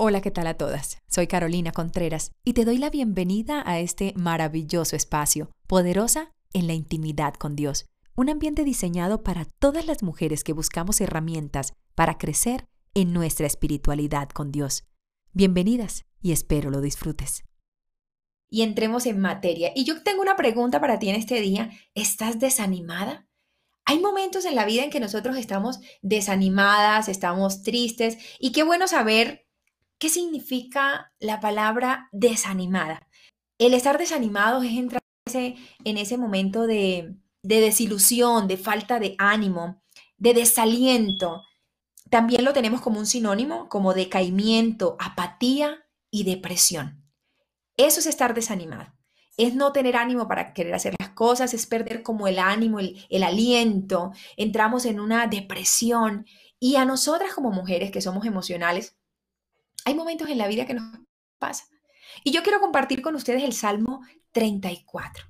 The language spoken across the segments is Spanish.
Hola, ¿qué tal a todas? Soy Carolina Contreras y te doy la bienvenida a este maravilloso espacio, poderosa en la intimidad con Dios, un ambiente diseñado para todas las mujeres que buscamos herramientas para crecer en nuestra espiritualidad con Dios. Bienvenidas y espero lo disfrutes. Y entremos en materia. Y yo tengo una pregunta para ti en este día. ¿Estás desanimada? Hay momentos en la vida en que nosotros estamos desanimadas, estamos tristes y qué bueno saber ¿Qué significa la palabra desanimada? El estar desanimado es entrar en ese momento de, de desilusión, de falta de ánimo, de desaliento. También lo tenemos como un sinónimo, como decaimiento, apatía y depresión. Eso es estar desanimado. Es no tener ánimo para querer hacer las cosas, es perder como el ánimo, el aliento. Entramos en una depresión. Y a nosotras como mujeres que somos emocionales, hay momentos en la vida que nos pasa. Y yo quiero compartir con ustedes el Salmo 34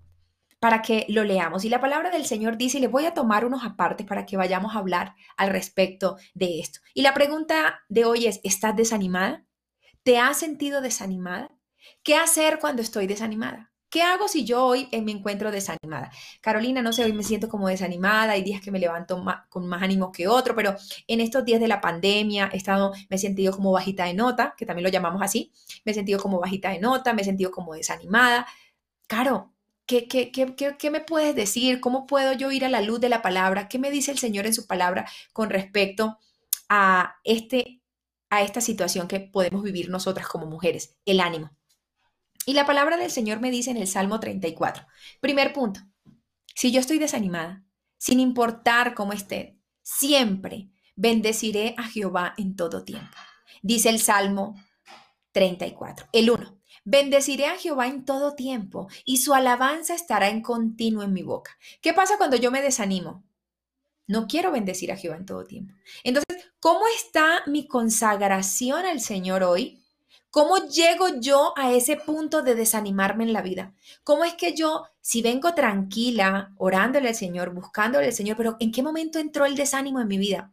para que lo leamos. Y la palabra del Señor dice, y le voy a tomar unos apartes para que vayamos a hablar al respecto de esto. Y la pregunta de hoy es, ¿estás desanimada? ¿Te has sentido desanimada? ¿Qué hacer cuando estoy desanimada? ¿Qué hago si yo hoy me encuentro desanimada? Carolina, no sé, hoy me siento como desanimada, hay días que me levanto con más ánimo que otro, pero en estos días de la pandemia he estado, me he sentido como bajita de nota, que también lo llamamos así, me he sentido como bajita de nota, me he sentido como desanimada. Caro, ¿qué, qué, qué, qué me puedes decir? ¿Cómo puedo yo ir a la luz de la palabra? ¿Qué me dice el Señor en su palabra con respecto a, este, a esta situación que podemos vivir nosotras como mujeres? El ánimo. Y la palabra del Señor me dice en el Salmo 34. Primer punto, si yo estoy desanimada, sin importar cómo esté, siempre bendeciré a Jehová en todo tiempo. Dice el Salmo 34. El 1. Bendeciré a Jehová en todo tiempo y su alabanza estará en continuo en mi boca. ¿Qué pasa cuando yo me desanimo? No quiero bendecir a Jehová en todo tiempo. Entonces, ¿cómo está mi consagración al Señor hoy? ¿Cómo llego yo a ese punto de desanimarme en la vida? ¿Cómo es que yo, si vengo tranquila, orándole al Señor, buscándole al Señor, pero ¿en qué momento entró el desánimo en mi vida?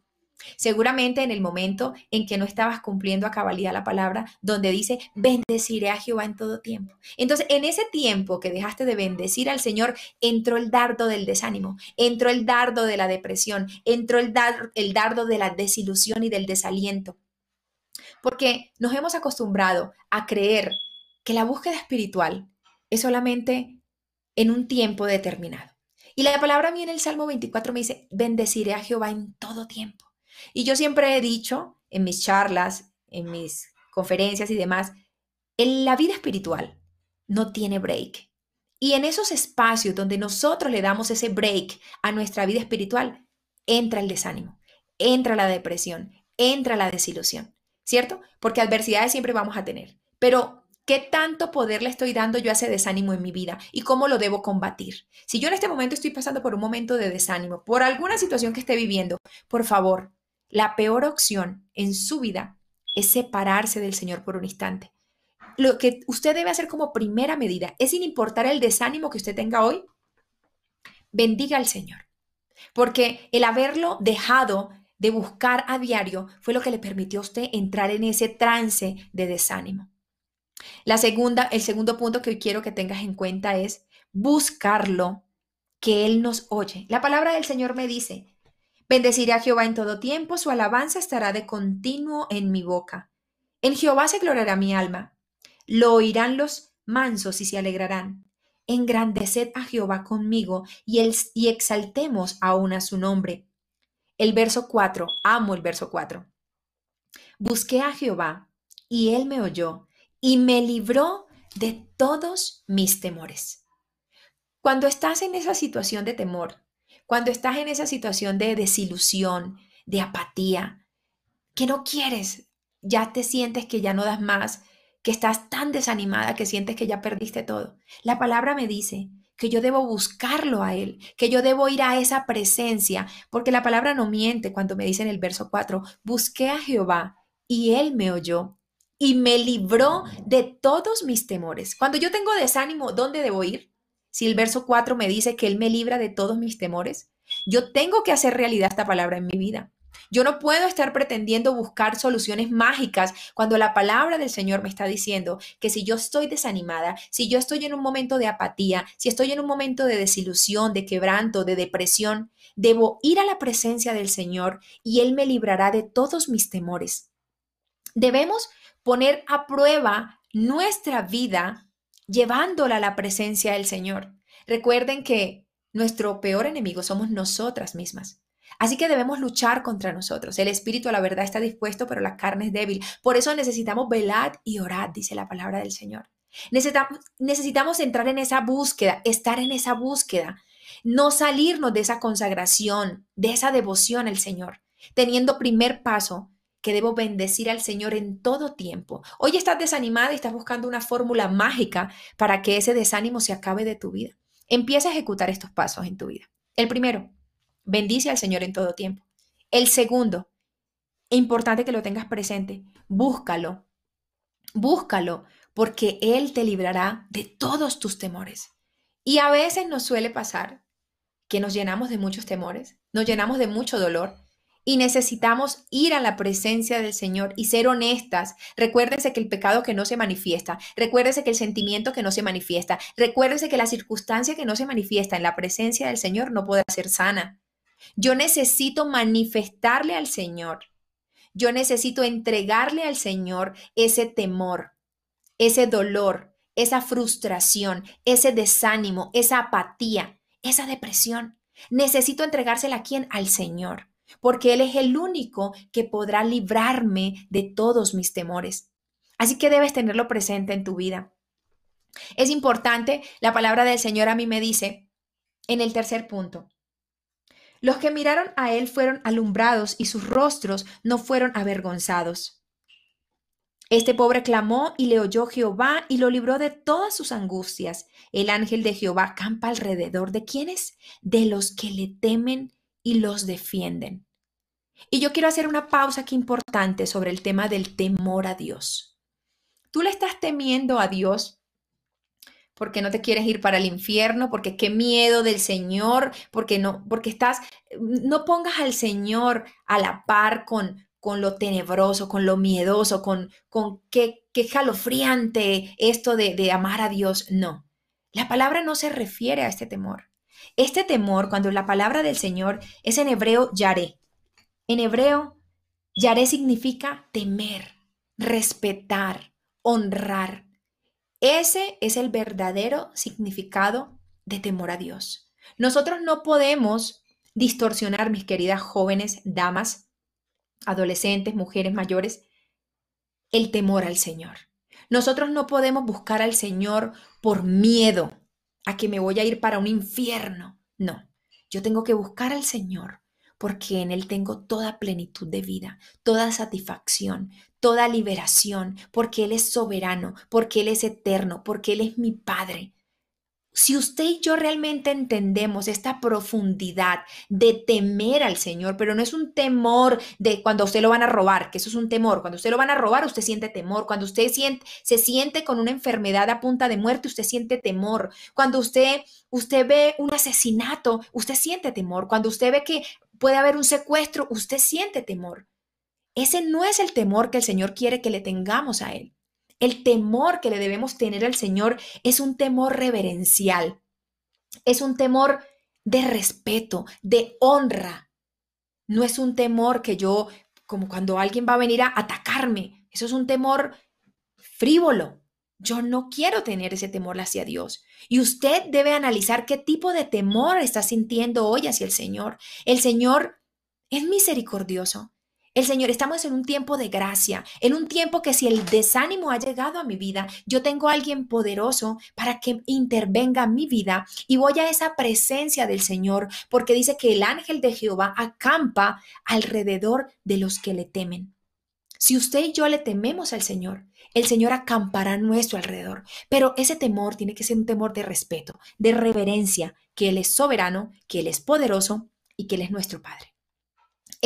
Seguramente en el momento en que no estabas cumpliendo a cabalidad la palabra, donde dice, bendeciré a Jehová en todo tiempo. Entonces, en ese tiempo que dejaste de bendecir al Señor, entró el dardo del desánimo, entró el dardo de la depresión, entró el, el dardo de la desilusión y del desaliento porque nos hemos acostumbrado a creer que la búsqueda espiritual es solamente en un tiempo determinado. Y la palabra en el Salmo 24 me dice, bendeciré a Jehová en todo tiempo. Y yo siempre he dicho en mis charlas, en mis conferencias y demás, en la vida espiritual no tiene break. Y en esos espacios donde nosotros le damos ese break a nuestra vida espiritual, entra el desánimo, entra la depresión, entra la desilusión. ¿Cierto? Porque adversidades siempre vamos a tener. Pero, ¿qué tanto poder le estoy dando yo a ese desánimo en mi vida y cómo lo debo combatir? Si yo en este momento estoy pasando por un momento de desánimo, por alguna situación que esté viviendo, por favor, la peor opción en su vida es separarse del Señor por un instante. Lo que usted debe hacer como primera medida es sin importar el desánimo que usted tenga hoy, bendiga al Señor. Porque el haberlo dejado de buscar a diario fue lo que le permitió a usted entrar en ese trance de desánimo. La segunda, el segundo punto que quiero que tengas en cuenta es buscarlo, que Él nos oye. La palabra del Señor me dice, bendeciré a Jehová en todo tiempo, su alabanza estará de continuo en mi boca. En Jehová se gloriará mi alma, lo oirán los mansos y se alegrarán. Engrandeced a Jehová conmigo y, y exaltemos aún a su nombre. El verso 4, amo el verso 4. Busqué a Jehová y él me oyó y me libró de todos mis temores. Cuando estás en esa situación de temor, cuando estás en esa situación de desilusión, de apatía, que no quieres, ya te sientes que ya no das más, que estás tan desanimada que sientes que ya perdiste todo. La palabra me dice que yo debo buscarlo a Él, que yo debo ir a esa presencia, porque la palabra no miente cuando me dice en el verso 4, busqué a Jehová y Él me oyó y me libró de todos mis temores. Cuando yo tengo desánimo, ¿dónde debo ir? Si el verso 4 me dice que Él me libra de todos mis temores, yo tengo que hacer realidad esta palabra en mi vida. Yo no puedo estar pretendiendo buscar soluciones mágicas cuando la palabra del Señor me está diciendo que si yo estoy desanimada, si yo estoy en un momento de apatía, si estoy en un momento de desilusión, de quebranto, de depresión, debo ir a la presencia del Señor y Él me librará de todos mis temores. Debemos poner a prueba nuestra vida llevándola a la presencia del Señor. Recuerden que nuestro peor enemigo somos nosotras mismas. Así que debemos luchar contra nosotros. El espíritu la verdad está dispuesto, pero la carne es débil. Por eso necesitamos velar y orar, dice la palabra del Señor. Necesitamos, necesitamos entrar en esa búsqueda, estar en esa búsqueda, no salirnos de esa consagración, de esa devoción al Señor, teniendo primer paso que debo bendecir al Señor en todo tiempo. Hoy estás desanimada y estás buscando una fórmula mágica para que ese desánimo se acabe de tu vida. Empieza a ejecutar estos pasos en tu vida. El primero, Bendice al Señor en todo tiempo. El segundo, importante que lo tengas presente, búscalo. Búscalo porque Él te librará de todos tus temores. Y a veces nos suele pasar que nos llenamos de muchos temores, nos llenamos de mucho dolor y necesitamos ir a la presencia del Señor y ser honestas. Recuérdense que el pecado que no se manifiesta, recuérdense que el sentimiento que no se manifiesta, recuérdense que la circunstancia que no se manifiesta en la presencia del Señor no puede ser sana. Yo necesito manifestarle al Señor. Yo necesito entregarle al Señor ese temor, ese dolor, esa frustración, ese desánimo, esa apatía, esa depresión. Necesito entregársela a quién? Al Señor, porque Él es el único que podrá librarme de todos mis temores. Así que debes tenerlo presente en tu vida. Es importante, la palabra del Señor a mí me dice en el tercer punto, los que miraron a él fueron alumbrados y sus rostros no fueron avergonzados. Este pobre clamó y le oyó Jehová y lo libró de todas sus angustias. El ángel de Jehová campa alrededor de quienes? De los que le temen y los defienden. Y yo quiero hacer una pausa aquí importante sobre el tema del temor a Dios. ¿Tú le estás temiendo a Dios porque no te quieres ir para el infierno, porque qué miedo del Señor, porque no, porque estás, no pongas al Señor a la par con, con lo tenebroso, con lo miedoso, con, con qué, qué jalofriante esto de, de amar a Dios. No, la palabra no se refiere a este temor. Este temor, cuando la palabra del Señor es en hebreo yaré. En hebreo, yaré significa temer, respetar, honrar. Ese es el verdadero significado de temor a Dios. Nosotros no podemos distorsionar, mis queridas jóvenes, damas, adolescentes, mujeres mayores, el temor al Señor. Nosotros no podemos buscar al Señor por miedo a que me voy a ir para un infierno. No, yo tengo que buscar al Señor porque en Él tengo toda plenitud de vida, toda satisfacción, toda liberación, porque Él es soberano, porque Él es eterno, porque Él es mi Padre. Si usted y yo realmente entendemos esta profundidad de temer al Señor, pero no es un temor de cuando usted lo van a robar, que eso es un temor. Cuando usted lo van a robar, usted siente temor. Cuando usted siente, se siente con una enfermedad a punta de muerte, usted siente temor. Cuando usted, usted ve un asesinato, usted siente temor. Cuando usted ve que puede haber un secuestro, usted siente temor. Ese no es el temor que el Señor quiere que le tengamos a Él. El temor que le debemos tener al Señor es un temor reverencial, es un temor de respeto, de honra. No es un temor que yo, como cuando alguien va a venir a atacarme, eso es un temor frívolo. Yo no quiero tener ese temor hacia Dios. Y usted debe analizar qué tipo de temor está sintiendo hoy hacia el Señor. El Señor es misericordioso. El Señor, estamos en un tiempo de gracia, en un tiempo que si el desánimo ha llegado a mi vida, yo tengo a alguien poderoso para que intervenga en mi vida y voy a esa presencia del Señor, porque dice que el ángel de Jehová acampa alrededor de los que le temen. Si usted y yo le tememos al Señor, el Señor acampará a nuestro alrededor. Pero ese temor tiene que ser un temor de respeto, de reverencia, que Él es soberano, que Él es poderoso y que Él es nuestro Padre.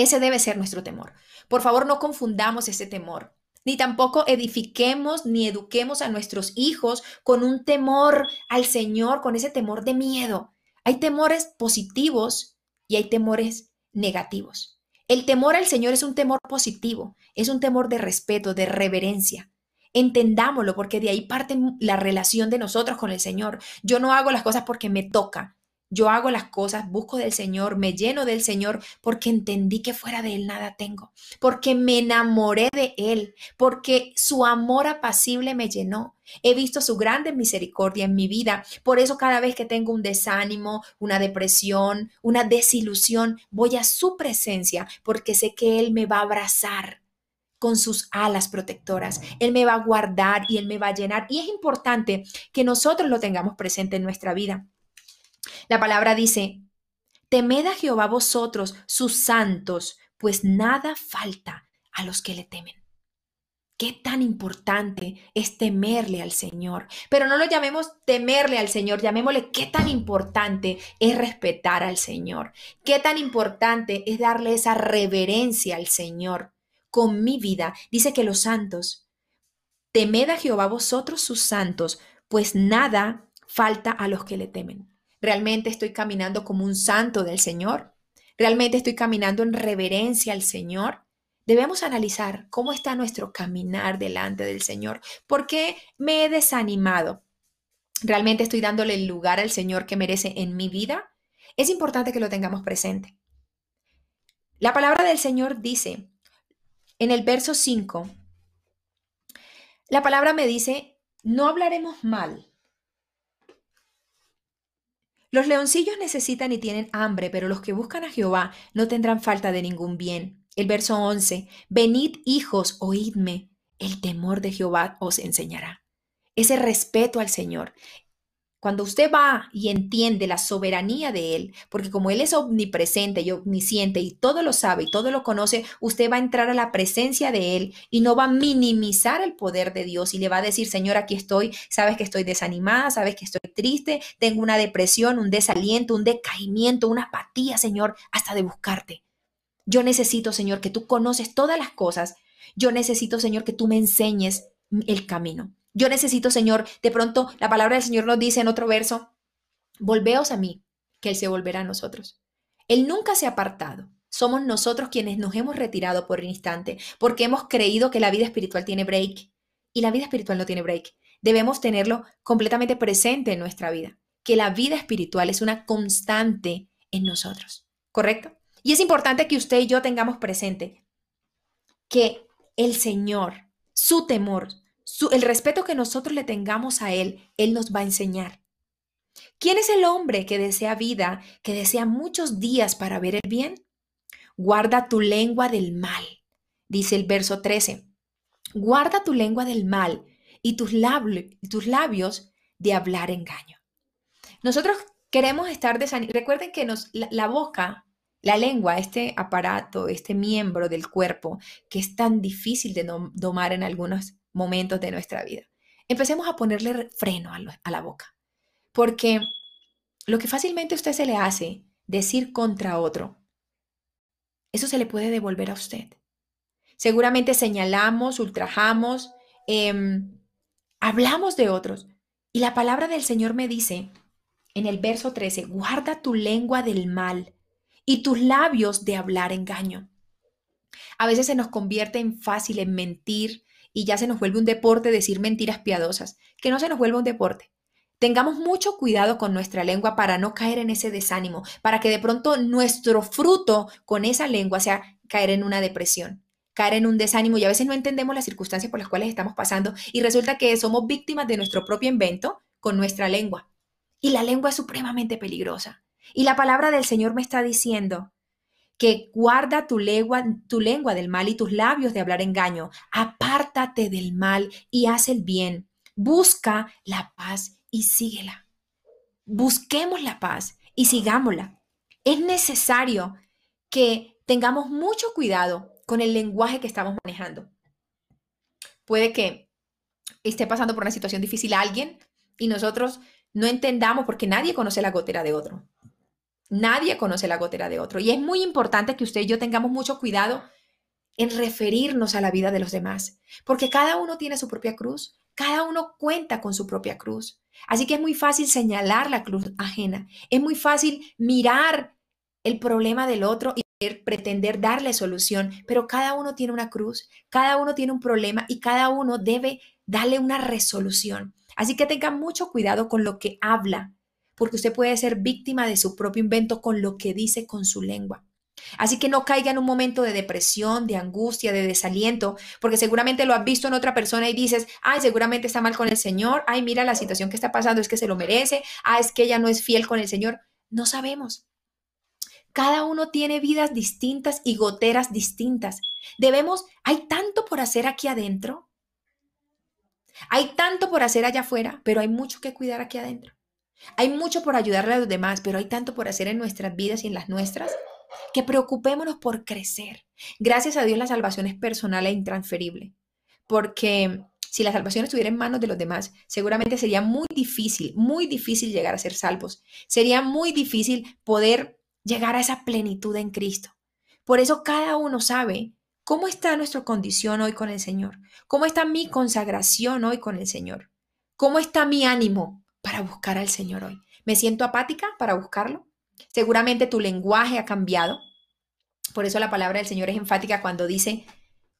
Ese debe ser nuestro temor. Por favor, no confundamos ese temor, ni tampoco edifiquemos ni eduquemos a nuestros hijos con un temor al Señor, con ese temor de miedo. Hay temores positivos y hay temores negativos. El temor al Señor es un temor positivo, es un temor de respeto, de reverencia. Entendámoslo porque de ahí parte la relación de nosotros con el Señor. Yo no hago las cosas porque me toca. Yo hago las cosas, busco del Señor, me lleno del Señor porque entendí que fuera de Él nada tengo, porque me enamoré de Él, porque su amor apacible me llenó. He visto su grande misericordia en mi vida. Por eso cada vez que tengo un desánimo, una depresión, una desilusión, voy a su presencia porque sé que Él me va a abrazar con sus alas protectoras. Él me va a guardar y Él me va a llenar. Y es importante que nosotros lo tengamos presente en nuestra vida. La palabra dice, temed a Jehová vosotros, sus santos, pues nada falta a los que le temen. Qué tan importante es temerle al Señor. Pero no lo llamemos temerle al Señor, llamémosle qué tan importante es respetar al Señor. Qué tan importante es darle esa reverencia al Señor con mi vida. Dice que los santos, temed a Jehová vosotros sus santos, pues nada falta a los que le temen. ¿Realmente estoy caminando como un santo del Señor? ¿Realmente estoy caminando en reverencia al Señor? Debemos analizar cómo está nuestro caminar delante del Señor. ¿Por qué me he desanimado? ¿Realmente estoy dándole el lugar al Señor que merece en mi vida? Es importante que lo tengamos presente. La palabra del Señor dice en el verso 5, la palabra me dice, no hablaremos mal. Los leoncillos necesitan y tienen hambre, pero los que buscan a Jehová no tendrán falta de ningún bien. El verso 11, venid hijos, oídme, el temor de Jehová os enseñará. Ese respeto al Señor, cuando usted va y entiende la soberanía de Él, porque como Él es omnipresente y omnisciente y todo lo sabe y todo lo conoce, usted va a entrar a la presencia de Él y no va a minimizar el poder de Dios y le va a decir, Señor, aquí estoy, sabes que estoy desanimada, sabes que estoy triste, tengo una depresión, un desaliento, un decaimiento, una apatía, Señor, hasta de buscarte. Yo necesito, Señor, que tú conoces todas las cosas. Yo necesito, Señor, que tú me enseñes el camino. Yo necesito, Señor, de pronto la palabra del Señor nos dice en otro verso, volveos a mí, que Él se volverá a nosotros. Él nunca se ha apartado. Somos nosotros quienes nos hemos retirado por un instante, porque hemos creído que la vida espiritual tiene break y la vida espiritual no tiene break. Debemos tenerlo completamente presente en nuestra vida, que la vida espiritual es una constante en nosotros, ¿correcto? Y es importante que usted y yo tengamos presente que el Señor, su temor, el respeto que nosotros le tengamos a Él, Él nos va a enseñar. ¿Quién es el hombre que desea vida, que desea muchos días para ver el bien? Guarda tu lengua del mal, dice el verso 13. Guarda tu lengua del mal y tus, tus labios de hablar engaño. Nosotros queremos estar desanimados. Recuerden que nos, la, la boca, la lengua, este aparato, este miembro del cuerpo que es tan difícil de domar en algunos momentos de nuestra vida. Empecemos a ponerle freno a, la boca, porque lo que fácilmente a usted se le hace decir contra otro, eso se le puede devolver a usted. Seguramente señalamos, ultrajamos, em, hablamos de otros. Y la palabra del Señor me dice en el verso 13, guarda tu lengua del mal y tus labios de hablar engaño. A veces se nos convierte en fácil en mentir, y ya se nos vuelve un deporte decir mentiras piadosas, que no se nos vuelva un deporte. Tengamos mucho cuidado con nuestra lengua para no caer en ese desánimo, para que de pronto nuestro fruto con esa lengua sea caer en una depresión, caer en un desánimo y a veces no entendemos las circunstancias por las cuales estamos pasando y resulta que somos víctimas de nuestro propio invento con nuestra lengua. Y la lengua es supremamente peligrosa. Y la palabra del Señor me está diciendo, que guarda tu lengua, tu lengua del mal y tus labios de hablar engaño. Apártate del mal y haz el bien. Busca la paz y síguela. Busquemos la paz y sigámosla. Es necesario que tengamos mucho cuidado con el lenguaje que estamos manejando. Puede que esté pasando por una situación difícil alguien y nosotros no entendamos porque nadie conoce la gotera de otro. Nadie conoce la gotera de otro. Y es muy importante que usted y yo tengamos mucho cuidado en referirnos a la vida de los demás, porque cada uno tiene su propia cruz, cada uno cuenta con su propia cruz. Así que es muy fácil señalar la cruz ajena, es muy fácil mirar el problema del otro y pretender darle solución, pero cada uno tiene una cruz, cada uno tiene un problema y cada uno debe darle una resolución. Así que tenga mucho cuidado con lo que habla, porque usted puede ser víctima de su propio invento con lo que dice con su lengua. Así que no caiga en un momento de depresión, de angustia, de desaliento, porque seguramente lo has visto en otra persona y dices, ay, seguramente está mal con el Señor, ay, mira la situación que está pasando, es que se lo merece, ah, es que ella no es fiel con el Señor. No sabemos. Cada uno tiene vidas distintas y goteras distintas. Debemos, hay tanto por hacer aquí adentro. Hay tanto por hacer allá afuera, pero hay mucho que cuidar aquí adentro. Hay mucho por ayudarle a los demás, pero hay tanto por hacer en nuestras vidas y en las nuestras que preocupémonos por crecer. Gracias a Dios la salvación es personal e intransferible, porque si la salvación estuviera en manos de los demás, seguramente sería muy difícil, muy difícil llegar a ser salvos. Sería muy difícil poder llegar a esa plenitud en Cristo. Por eso cada uno sabe cómo está nuestra condición hoy con el Señor, cómo está mi consagración hoy con el Señor, cómo está mi ánimo para buscar al Señor hoy. ¿Me siento apática para buscarlo? Seguramente tu lenguaje ha cambiado. Por eso la palabra del Señor es enfática cuando dice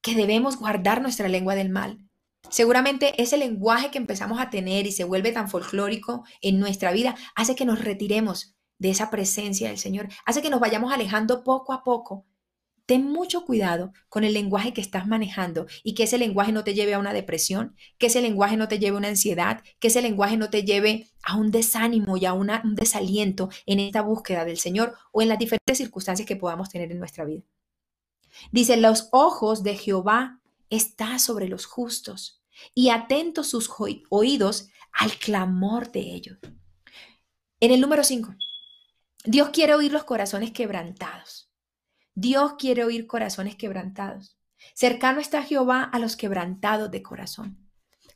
que debemos guardar nuestra lengua del mal. Seguramente ese lenguaje que empezamos a tener y se vuelve tan folclórico en nuestra vida hace que nos retiremos de esa presencia del Señor, hace que nos vayamos alejando poco a poco Ten mucho cuidado con el lenguaje que estás manejando y que ese lenguaje no te lleve a una depresión, que ese lenguaje no te lleve a una ansiedad, que ese lenguaje no te lleve a un desánimo y a un desaliento en esta búsqueda del Señor o en las diferentes circunstancias que podamos tener en nuestra vida. Dice, los ojos de Jehová están sobre los justos y atentos sus oídos al clamor de ellos. En el número 5, Dios quiere oír los corazones quebrantados. Dios quiere oír corazones quebrantados. Cercano está Jehová a los quebrantados de corazón.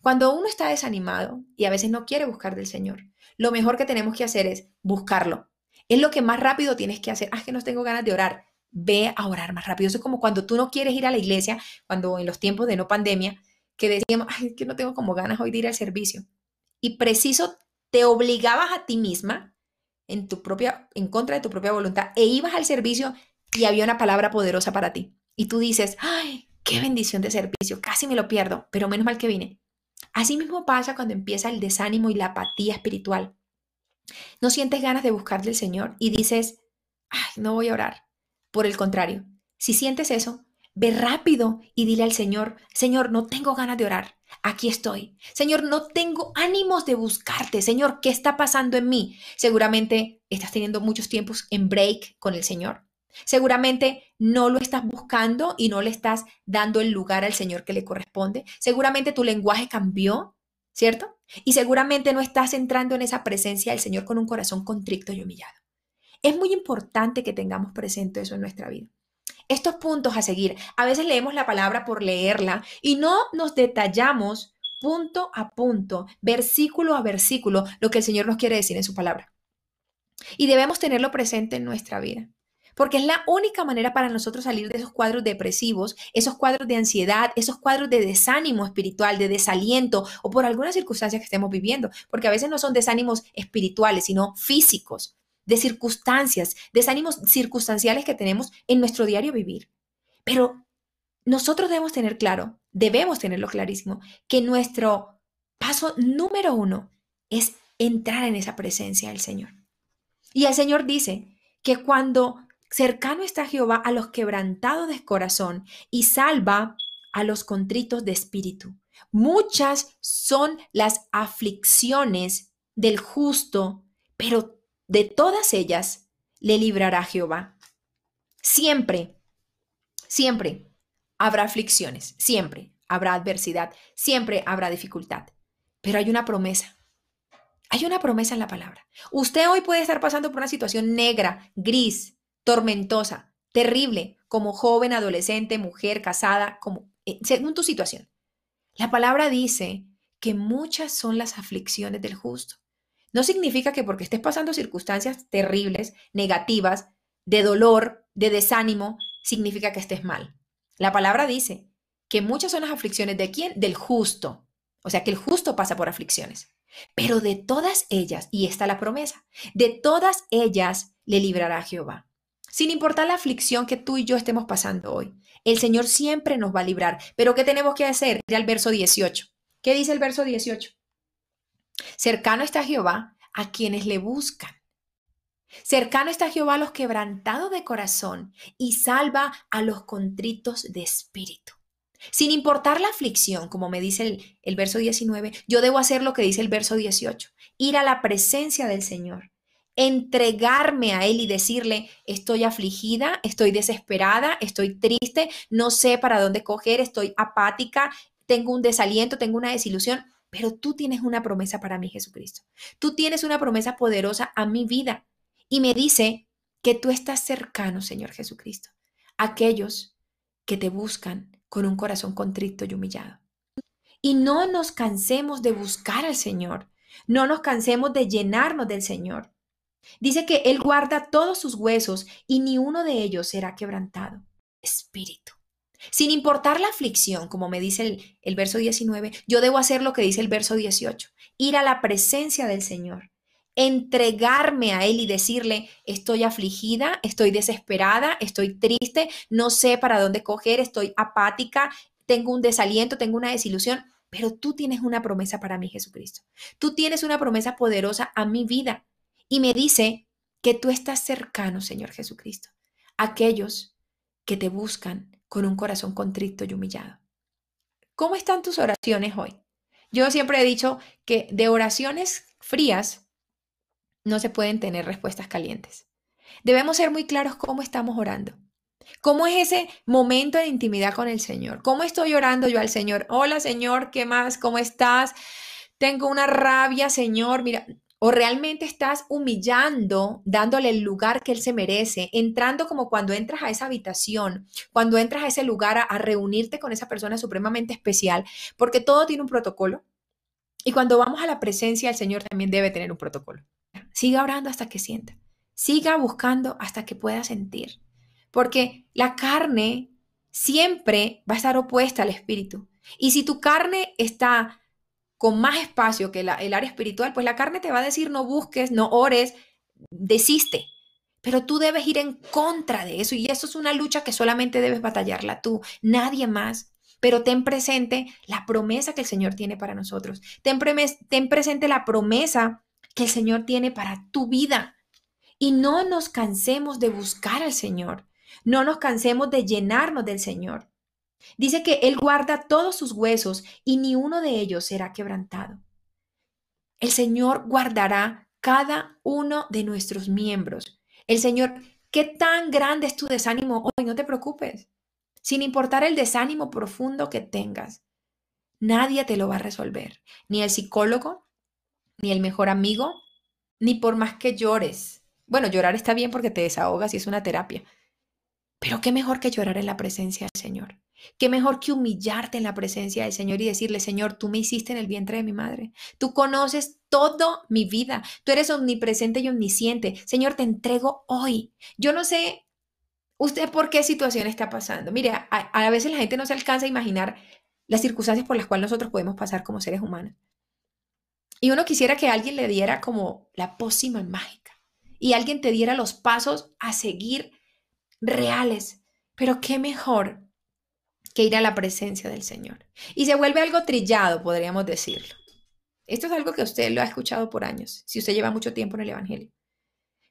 Cuando uno está desanimado y a veces no quiere buscar del Señor, lo mejor que tenemos que hacer es buscarlo. Es lo que más rápido tienes que hacer. Ah, es que no tengo ganas de orar. Ve a orar más rápido. Eso es como cuando tú no quieres ir a la iglesia, cuando en los tiempos de no pandemia, que decíamos, ay, es que no tengo como ganas hoy de ir al servicio. Y preciso, te obligabas a ti misma en tu propia, en contra de tu propia voluntad, e ibas al servicio y había una palabra poderosa para ti. Y tú dices, ay, qué bendición de servicio, casi me lo pierdo, pero menos mal que vine. Así mismo pasa cuando empieza el desánimo y la apatía espiritual. No sientes ganas de buscar del Señor y dices, ay, no voy a orar. Por el contrario, si sientes eso, ve rápido y dile al Señor, Señor, no tengo ganas de orar. Aquí estoy. Señor, no tengo ánimos de buscarte. Señor, ¿qué está pasando en mí? Seguramente estás teniendo muchos tiempos en break con el Señor. Seguramente no lo estás buscando y no le estás dando el lugar al Señor que le corresponde. Seguramente tu lenguaje cambió, ¿cierto? Y seguramente no estás entrando en esa presencia del Señor con un corazón contrito y humillado. Es muy importante que tengamos presente eso en nuestra vida. Estos puntos a seguir, a veces leemos la palabra por leerla y no nos detallamos punto a punto, versículo a versículo, lo que el Señor nos quiere decir en su palabra. Y debemos tenerlo presente en nuestra vida porque es la única manera para nosotros salir de esos cuadros depresivos, esos cuadros de ansiedad, esos cuadros de desánimo espiritual, de desaliento o por algunas circunstancias que estemos viviendo, porque a veces no son desánimos espirituales, sino físicos, de circunstancias, desánimos circunstanciales que tenemos en nuestro diario vivir. Pero nosotros debemos tener claro, debemos tenerlo clarísimo, que nuestro paso número uno es entrar en esa presencia del Señor. Y el Señor dice que cuando Cercano está Jehová a los quebrantados de corazón y salva a los contritos de espíritu. Muchas son las aflicciones del justo, pero de todas ellas le librará Jehová. Siempre, siempre habrá aflicciones, siempre habrá adversidad, siempre habrá dificultad, pero hay una promesa. Hay una promesa en la palabra. Usted hoy puede estar pasando por una situación negra, gris, tormentosa, terrible, como joven, adolescente, mujer, casada, como eh, según tu situación. La palabra dice que muchas son las aflicciones del justo. No significa que porque estés pasando circunstancias terribles, negativas, de dolor, de desánimo, significa que estés mal. La palabra dice que muchas son las aflicciones de quién? Del justo. O sea que el justo pasa por aflicciones. Pero de todas ellas, y está la promesa, de todas ellas le librará Jehová. Sin importar la aflicción que tú y yo estemos pasando hoy. El Señor siempre nos va a librar. Pero ¿qué tenemos que hacer? Ya el verso 18. ¿Qué dice el verso 18? Cercano está Jehová a quienes le buscan. Cercano está Jehová a los quebrantados de corazón y salva a los contritos de espíritu. Sin importar la aflicción, como me dice el, el, verso 19, yo debo hacer lo que dice el verso 18, ir a la presencia del Señor, entregarme a Él y decirle, estoy afligida, estoy desesperada, estoy triste, no sé para dónde coger, estoy apática, tengo un desaliento, tengo una desilusión, pero tú tienes una promesa para mí, Jesucristo. Tú tienes una promesa poderosa a mi vida y me dice que tú estás cercano, Señor Jesucristo, aquellos que te buscan con un corazón contrito y humillado. Y no nos cansemos de buscar al Señor, no nos cansemos de llenarnos del Señor. Dice que Él guarda todos sus huesos y ni uno de ellos será quebrantado. Espíritu. Sin importar la aflicción, como me dice el, el, verso 19, yo debo hacer lo que dice el verso 18, ir a la presencia del Señor, entregarme a Él y decirle, estoy afligida, estoy desesperada, estoy triste, no sé para dónde coger, estoy apática, tengo un desaliento, tengo una desilusión, pero tú tienes una promesa para mí, Jesucristo. Tú tienes una promesa poderosa a mi vida y me dice que tú estás cercano, Señor Jesucristo, aquellos que te buscan con un corazón contrito y humillado. ¿Cómo están tus oraciones hoy? Yo siempre he dicho que de oraciones frías no se pueden tener respuestas calientes. Debemos ser muy claros cómo estamos orando. ¿Cómo es ese momento de intimidad con el Señor? ¿Cómo estoy orando yo al Señor? Hola Señor, ¿qué más? ¿Cómo estás? Tengo una rabia, Señor. Mira, o realmente estás humillando, dándole el lugar que él se merece, entrando como cuando entras a esa habitación, cuando entras a ese lugar a, reunirte con esa persona supremamente especial, porque todo tiene un protocolo. Y cuando vamos a la presencia del Señor también debe tener un protocolo. Siga orando hasta que sienta. Siga buscando hasta que pueda sentir. Porque la carne siempre va a estar opuesta al espíritu. Y si tu carne está con más espacio que la, el área espiritual, pues la carne te va a decir no busques, no ores, desiste. Pero tú debes ir en contra de eso y eso es una lucha que solamente debes batallarla tú, nadie más. Pero ten presente la promesa que el Señor tiene para nosotros. Ten, ten presente la promesa que el Señor tiene para tu vida. Y no nos cansemos de buscar al Señor. No nos cansemos de llenarnos del Señor. Dice que Él guarda todos sus huesos y ni uno de ellos será quebrantado. El Señor guardará cada uno de nuestros miembros. El Señor, ¿qué tan grande es tu desánimo hoy? No te preocupes. Sin importar el desánimo profundo que tengas, nadie te lo va a resolver. Ni el psicólogo, ni el mejor amigo, ni por más que llores. Bueno, llorar está bien porque te desahogas y es una terapia. Pero qué mejor que llorar en la presencia del Señor. Qué mejor que humillarte en la presencia del Señor y decirle, Señor, tú me hiciste en el vientre de mi madre. Tú conoces todo mi vida. Tú eres omnipresente y omnisciente. Señor, te entrego hoy. Yo no sé usted por qué situación está pasando. Mire, a, a veces la gente no se alcanza a imaginar las circunstancias por las cuales nosotros podemos pasar como seres humanos. Y uno quisiera que alguien le diera como la pócima mágica y alguien te diera los pasos a seguir reales. Pero qué mejor que ir a la presencia del Señor. Y se vuelve algo trillado, podríamos decirlo. Esto es algo que usted lo ha escuchado por años, si usted lleva mucho tiempo en el Evangelio.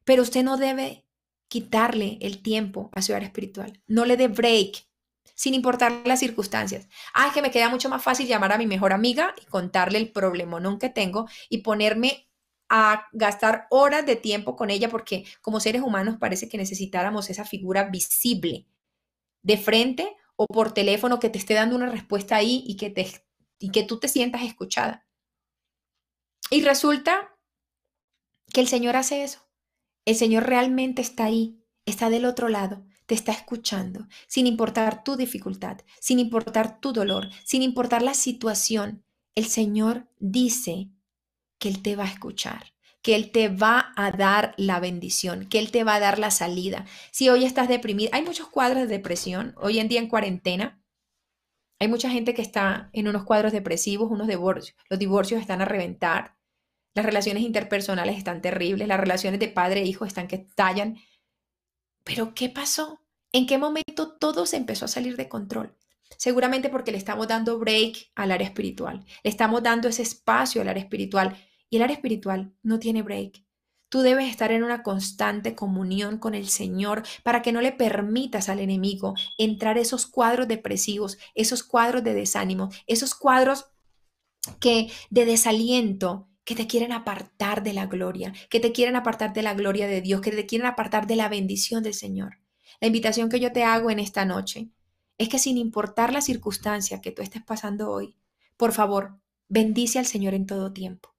Pero usted no debe quitarle el tiempo a su área espiritual. No le dé break, sin importar las circunstancias. Ah, que me queda mucho más fácil llamar a mi mejor amiga y contarle el problemón que tengo y ponerme a gastar horas de tiempo con ella porque como seres humanos parece que necesitáramos esa figura visible de frente o por teléfono que te esté dando una respuesta ahí y que, te, y que tú te sientas escuchada. Y resulta que el Señor hace eso. El Señor realmente está ahí, está del otro lado, te está escuchando, sin importar tu dificultad, sin importar tu dolor, sin importar la situación. El Señor dice que Él te va a escuchar que Él te va a dar la bendición, que Él te va a dar la salida. Si hoy estás deprimida, hay muchos cuadros de depresión, hoy en día en cuarentena, hay mucha gente que está en unos cuadros depresivos, unos divorcios, los divorcios están a reventar, las relaciones interpersonales están terribles, las relaciones de padre e hijo están que tallan. Pero ¿qué pasó? ¿En qué momento todo se empezó a salir de control? Seguramente porque le estamos dando break al área espiritual, le estamos dando ese espacio al área espiritual y el área espiritual no tiene break. Tú debes estar en una constante comunión con el Señor para que no le permitas al enemigo entrar esos cuadros depresivos, esos cuadros de desánimo, esos cuadros que de desaliento que te quieren apartar de la gloria, que te quieren apartar de la gloria de Dios, que te quieren apartar de la bendición del Señor. La invitación que yo te hago en esta noche es que sin importar la circunstancia que tú estés pasando hoy, por favor, bendice al Señor en todo tiempo.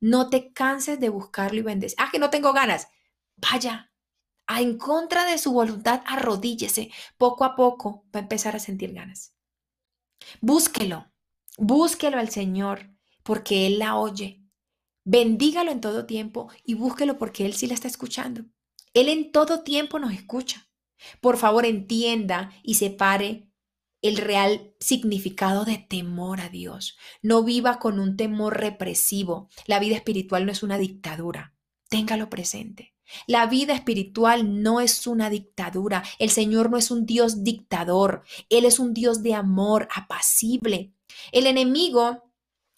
No te canses de buscarlo y bendecer. Ah, que no tengo ganas. Vaya, a en contra de su voluntad, arrodíllese. Poco a poco va a empezar a sentir ganas. Búsquelo, búsquelo al Señor, porque Él la oye. Bendígalo en todo tiempo y búsquelo porque Él sí la está escuchando. Él en todo tiempo nos escucha. Por favor, entienda y separe el real significado de temor a Dios. No viva con un temor represivo. La vida espiritual no es una dictadura. Téngalo presente. La vida espiritual no es una dictadura. El Señor no es un Dios dictador. Él es un Dios de amor, apacible. El enemigo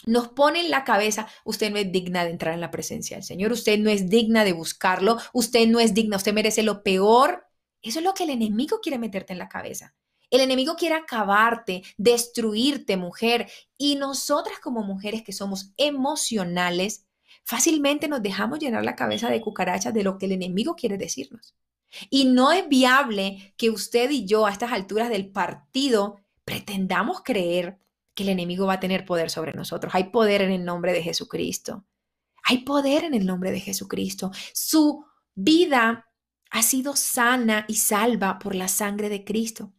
nos pone en la cabeza, usted no es digna de entrar en la presencia del Señor, usted no es digna de buscarlo, usted no es digna, usted merece lo peor. Eso es lo que el enemigo quiere meterte en la cabeza. El enemigo quiere acabarte, destruirte, mujer. Y nosotras como mujeres que somos emocionales, fácilmente nos dejamos llenar la cabeza de cucarachas de lo que el enemigo quiere decirnos. Y no es viable que usted y yo a estas alturas del partido pretendamos creer que el enemigo va a tener poder sobre nosotros. Hay poder en el nombre de Jesucristo. Hay poder en el nombre de Jesucristo. Su vida ha sido sana y salva por la sangre de Cristo.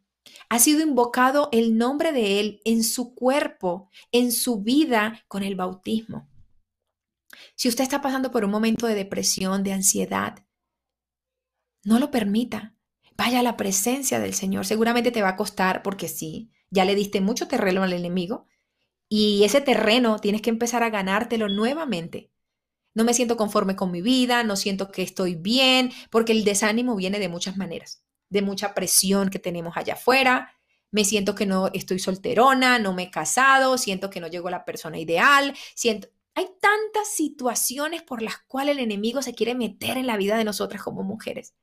Ha sido invocado el nombre de Él en su cuerpo, en su vida con el bautismo. Si usted está pasando por un momento de depresión, de ansiedad, no lo permita. Vaya a la presencia del Señor. Seguramente te va a costar porque sí, ya le diste mucho terreno al enemigo y ese terreno tienes que empezar a ganártelo nuevamente. No me siento conforme con mi vida, no siento que estoy bien, porque el desánimo viene de muchas maneras de mucha presión que tenemos allá afuera. Me siento que no estoy solterona, no me he casado, siento que no llego a la persona ideal, siento... Hay tantas situaciones por las cuales el enemigo se quiere meter en la vida de nosotras como mujeres.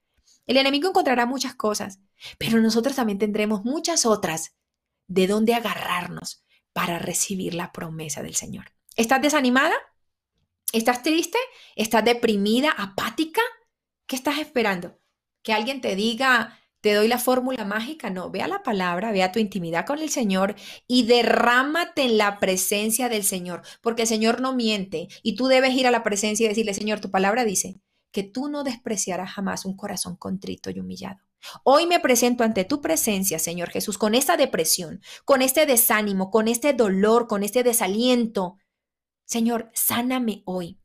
El enemigo encontrará muchas cosas, pero nosotros también tendremos muchas otras de dónde agarrarnos para recibir la promesa del Señor. ¿Estás desanimada? ¿Estás triste? ¿Estás deprimida? ¿Apática? ¿Qué estás esperando? Que alguien te diga, te doy la fórmula mágica, no, vea la palabra, vea tu intimidad con el Señor y derrámate en la presencia del Señor, porque el Señor no miente y tú debes ir a la presencia y decirle, Señor, tu palabra dice que tú no despreciarás jamás un corazón contrito y humillado. Hoy me presento ante tu presencia, Señor Jesús, con esta depresión, con este desánimo, con este dolor, con este desaliento. Señor, sáname hoy.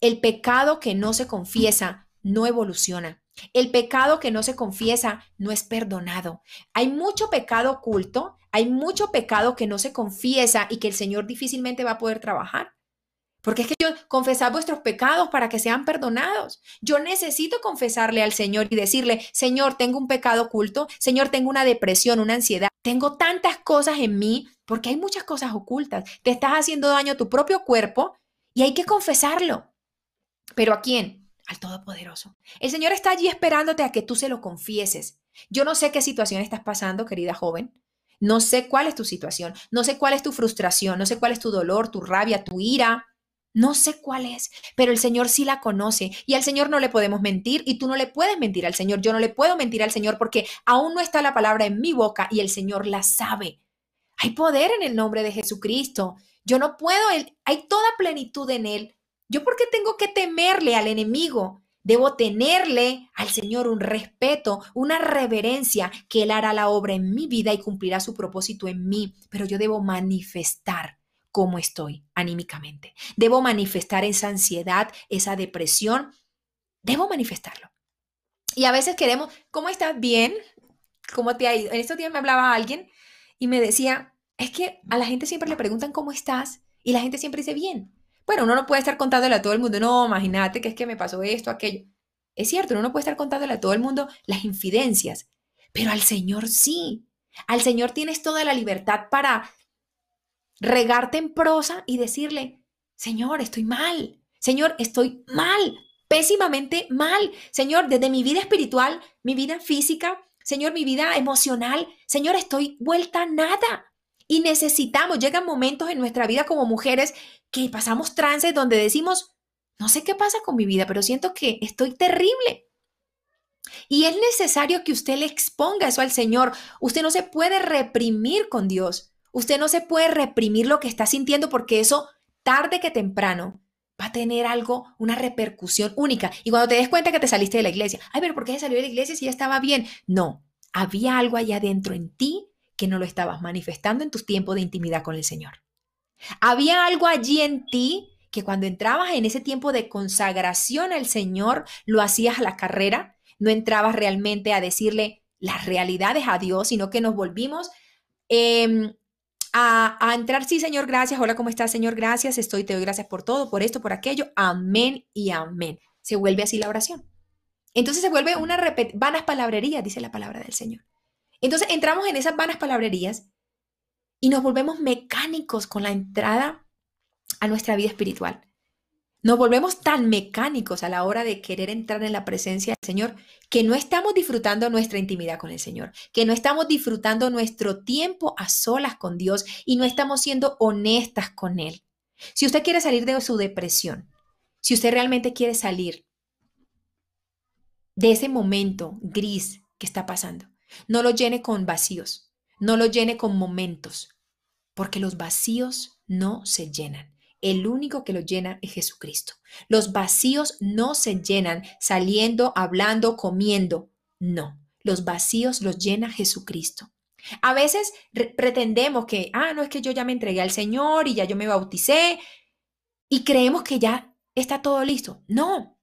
El pecado que no se confiesa no evoluciona. El pecado que no se confiesa no es perdonado. Hay mucho pecado oculto, hay mucho pecado que no se confiesa y que el Señor difícilmente va a poder trabajar. Porque es que yo confesar vuestros pecados para que sean perdonados. Yo necesito confesarle al Señor y decirle, Señor, tengo un pecado oculto, Señor, tengo una depresión, una ansiedad, tengo tantas cosas en mí, porque hay muchas cosas ocultas. Te estás haciendo daño a tu propio cuerpo y hay que confesarlo. ¿Pero a quién? Al Todopoderoso. El Señor está allí esperándote a que tú se lo confieses. Yo no sé qué situación estás pasando, querida joven. No sé cuál es tu situación, no sé cuál es tu frustración, no sé cuál es tu dolor, tu rabia, tu ira. No sé cuál es, pero el Señor sí la conoce y al Señor no le podemos mentir y tú no le puedes mentir al Señor. Yo no le puedo mentir al Señor porque aún no está la palabra en mi boca y el Señor la sabe. Hay poder en el nombre de Jesucristo. Yo no puedo, hay toda plenitud en Él ¿Yo por qué tengo que temerle al enemigo? Debo tenerle al Señor un respeto, una reverencia, que Él hará la obra en mi vida y cumplirá su propósito en mí, pero yo debo manifestar cómo estoy anímicamente. Debo manifestar esa ansiedad, esa depresión. Debo manifestarlo. Y a veces queremos, ¿cómo estás? Bien. ¿Cómo te ha ido? En estos días me hablaba alguien y me decía, es que a la gente siempre le preguntan cómo estás y la gente siempre dice bien. Bueno, uno no puede estar contándole a todo el mundo, no, imagínate que es que me pasó esto, aquello. Es cierto, uno no puede estar contándole a todo el mundo las infidencias, pero al Señor sí. Al Señor tienes toda la libertad para regarte en prosa y decirle, Señor, estoy mal. Señor, estoy mal, pésimamente mal. Señor, desde mi vida espiritual, mi vida física, Señor, mi vida emocional, Señor, estoy vuelta a nada. Y necesitamos, llegan momentos en nuestra vida como mujeres que pasamos trances donde decimos, no sé qué pasa con mi vida, pero siento que estoy terrible. Y es necesario que usted le exponga eso al Señor. Usted no se puede reprimir con Dios. Usted no se puede reprimir lo que está sintiendo porque eso, tarde que temprano, va a tener algo, una repercusión única. Y cuando te des cuenta que te saliste de la iglesia, ay, pero ¿por qué se salió de la iglesia si ya estaba bien? No, había algo allá dentro en ti que no lo estabas manifestando en tus tiempos de intimidad con el Señor. Había algo allí en ti que cuando entrabas en ese tiempo de consagración al Señor, lo hacías a la carrera, no entrabas realmente a decirle las realidades a Dios, sino que nos volvimos em, a, entrar, sí, Señor, gracias, hola, ¿cómo estás, Señor? Gracias, estoy, te doy gracias por todo, por esto, por aquello, amén y amén. Se vuelve así la oración. Entonces se vuelve una vanas palabrerías, dice la palabra del Señor. Entonces entramos en esas vanas palabrerías y nos volvemos mecánicos con la entrada a nuestra vida espiritual. Nos volvemos tan mecánicos a la hora de querer entrar en la presencia del Señor que no estamos disfrutando nuestra intimidad con el Señor, que no estamos disfrutando nuestro tiempo a solas con Dios y no estamos siendo honestas con Él. Si usted quiere salir de su depresión, si usted realmente quiere salir de ese momento gris que está pasando, no lo llene con vacíos, no lo llene con momentos, porque los vacíos no se llenan. El único que lo llena es Jesucristo. Los vacíos no se llenan saliendo, hablando, comiendo. No, los vacíos los llena Jesucristo. A veces pretendemos que, ah, no es que yo ya me entregué al Señor y ya yo me bauticé y creemos que ya está todo listo. No.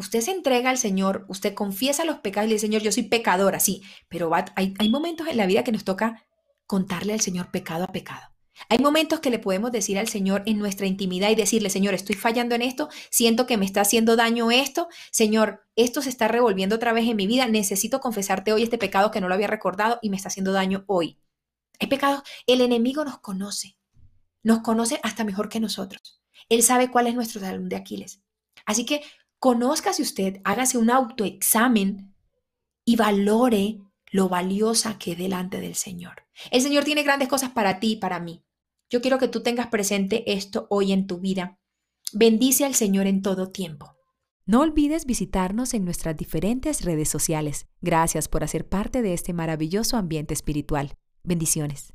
Usted se entrega al Señor, usted confiesa los pecados y le dice, Señor, yo soy pecadora, sí, pero hay, hay momentos en la vida que nos toca contarle al Señor pecado a pecado. Hay momentos que le podemos decir al Señor en nuestra intimidad y decirle, Señor, estoy fallando en esto, siento que me está haciendo daño esto, Señor, esto se está revolviendo otra vez en mi vida, necesito confesarte hoy este pecado que no lo había recordado y me está haciendo daño hoy. Hay pecados, el enemigo nos conoce, nos conoce hasta mejor que nosotros. Él sabe cuál es nuestro talón de Aquiles. Así que conózcase usted, hágase un autoexamen y valore lo valiosa que es delante del Señor. El Señor tiene grandes cosas para ti y para mí. Yo quiero que tú tengas presente esto hoy en tu vida. Bendice al Señor en todo tiempo. No olvides visitarnos en nuestras diferentes redes sociales. Gracias por hacer parte de este maravilloso ambiente espiritual. Bendiciones.